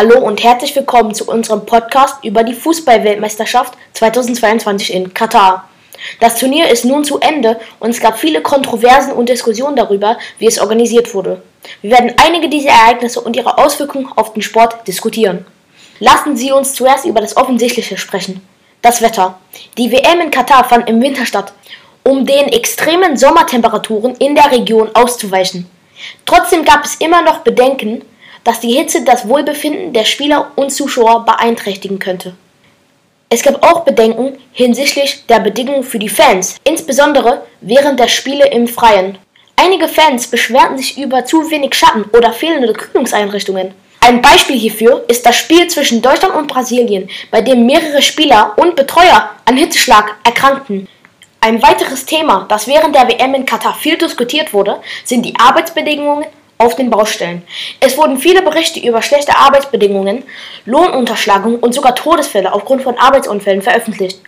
Hallo und herzlich willkommen zu unserem Podcast über die Fußball-Weltmeisterschaft 2022 in Katar. Das Turnier ist nun zu Ende und es gab viele Kontroversen und Diskussionen darüber, wie es organisiert wurde. Wir werden einige dieser Ereignisse und ihre Auswirkungen auf den Sport diskutieren. Lassen Sie uns zuerst über das Offensichtliche sprechen. Das Wetter. Die WM in Katar fand im Winter statt, um den extremen Sommertemperaturen in der Region auszuweichen. Trotzdem gab es immer noch Bedenken, dass die Hitze das Wohlbefinden der Spieler und Zuschauer beeinträchtigen könnte. Es gab auch Bedenken hinsichtlich der Bedingungen für die Fans, insbesondere während der Spiele im Freien. Einige Fans beschwerten sich über zu wenig Schatten oder fehlende Kühlungseinrichtungen. Ein Beispiel hierfür ist das Spiel zwischen Deutschland und Brasilien, bei dem mehrere Spieler und Betreuer an Hitzeschlag erkrankten. Ein weiteres Thema, das während der WM in Katar viel diskutiert wurde, sind die Arbeitsbedingungen auf den Baustellen. Es wurden viele Berichte über schlechte Arbeitsbedingungen, Lohnunterschlagung und sogar Todesfälle aufgrund von Arbeitsunfällen veröffentlicht.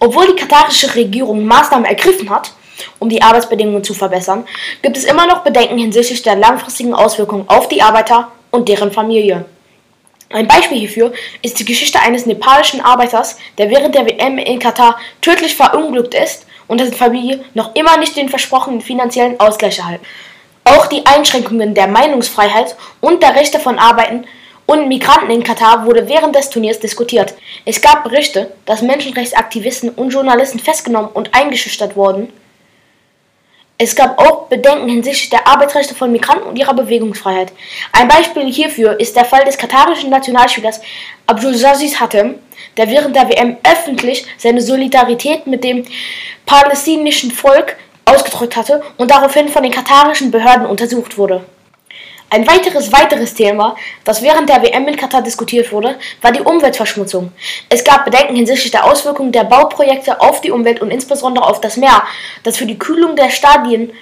Obwohl die katarische Regierung Maßnahmen ergriffen hat, um die Arbeitsbedingungen zu verbessern, gibt es immer noch Bedenken hinsichtlich der langfristigen Auswirkungen auf die Arbeiter und deren Familie. Ein Beispiel hierfür ist die Geschichte eines nepalischen Arbeiters, der während der WM in Katar tödlich verunglückt ist und dessen Familie noch immer nicht den versprochenen finanziellen Ausgleich erhalten. Auch die Einschränkungen der Meinungsfreiheit und der Rechte von Arbeiten und Migranten in Katar wurde während des Turniers diskutiert. Es gab Berichte, dass Menschenrechtsaktivisten und Journalisten festgenommen und eingeschüchtert wurden. Es gab auch Bedenken hinsichtlich der Arbeitsrechte von Migranten und ihrer Bewegungsfreiheit. Ein Beispiel hierfür ist der Fall des katarischen Nationalspielers Abdulaziz Hatem, der während der WM öffentlich seine Solidarität mit dem palästinensischen Volk ausgedrückt hatte und daraufhin von den katarischen Behörden untersucht wurde. Ein weiteres weiteres Thema, das während der WM in Katar diskutiert wurde, war die Umweltverschmutzung. Es gab Bedenken hinsichtlich der Auswirkungen der Bauprojekte auf die Umwelt und insbesondere auf das Meer, das für die Kühlung der Stadien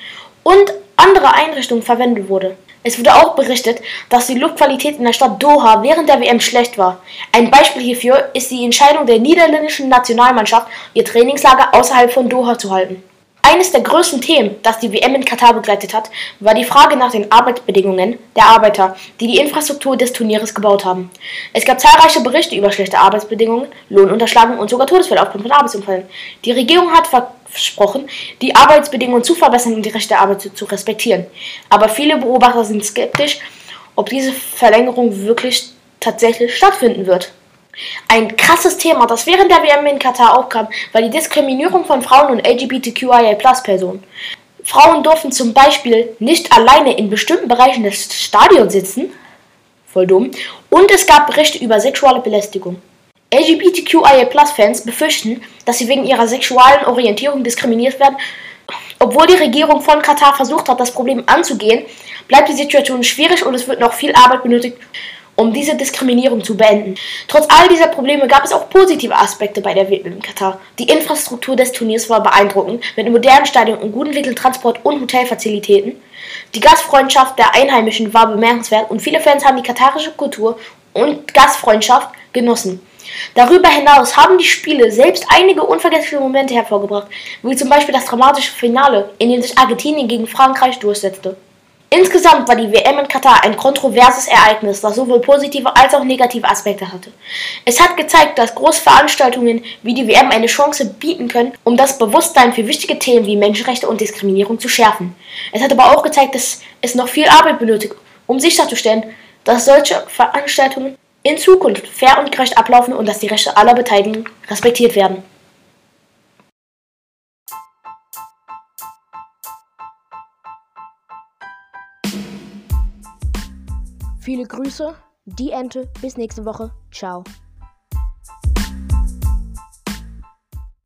und andere Einrichtungen verwendet wurde. Es wurde auch berichtet, dass die Luftqualität in der Stadt Doha während der WM schlecht war. Ein Beispiel hierfür ist die Entscheidung der niederländischen Nationalmannschaft, ihr Trainingslager außerhalb von Doha zu halten. Eines der größten Themen, das die WM in Katar begleitet hat, war die Frage nach den Arbeitsbedingungen der Arbeiter, die die Infrastruktur des Turnieres gebaut haben. Es gab zahlreiche Berichte über schlechte Arbeitsbedingungen, Lohnunterschlagung und sogar Todesfälle aufgrund von Arbeitsunfällen. Die Regierung hat versprochen, die Arbeitsbedingungen zu verbessern und die Rechte der Arbeit zu respektieren. Aber viele Beobachter sind skeptisch, ob diese Verlängerung wirklich tatsächlich stattfinden wird. Ein krasses Thema, das während der WM in Katar aufkam, war die Diskriminierung von Frauen und LGBTQIA-Personen. Frauen durften zum Beispiel nicht alleine in bestimmten Bereichen des Stadions sitzen. Voll dumm. Und es gab Berichte über sexuelle Belästigung. LGBTQIA-Fans befürchten, dass sie wegen ihrer sexuellen Orientierung diskriminiert werden. Obwohl die Regierung von Katar versucht hat, das Problem anzugehen, bleibt die Situation schwierig und es wird noch viel Arbeit benötigt, um diese Diskriminierung zu beenden. Trotz all dieser Probleme gab es auch positive Aspekte bei der WM in Katar. Die Infrastruktur des Turniers war beeindruckend, mit modernen Stadion und gut entwickelten Transport- und Hotelfazilitäten. Die Gastfreundschaft der Einheimischen war bemerkenswert und viele Fans haben die katarische Kultur und Gastfreundschaft genossen. Darüber hinaus haben die Spiele selbst einige unvergessliche Momente hervorgebracht, wie zum Beispiel das dramatische Finale, in dem sich Argentinien gegen Frankreich durchsetzte. Insgesamt war die WM in Katar ein kontroverses Ereignis, das sowohl positive als auch negative Aspekte hatte. Es hat gezeigt, dass Großveranstaltungen wie die WM eine Chance bieten können, um das Bewusstsein für wichtige Themen wie Menschenrechte und Diskriminierung zu schärfen. Es hat aber auch gezeigt, dass es noch viel Arbeit benötigt, um sicherzustellen, dass solche Veranstaltungen in Zukunft fair und gerecht ablaufen und dass die Rechte aller Beteiligten respektiert werden. Viele Grüße, die Ente. Bis nächste Woche. Ciao.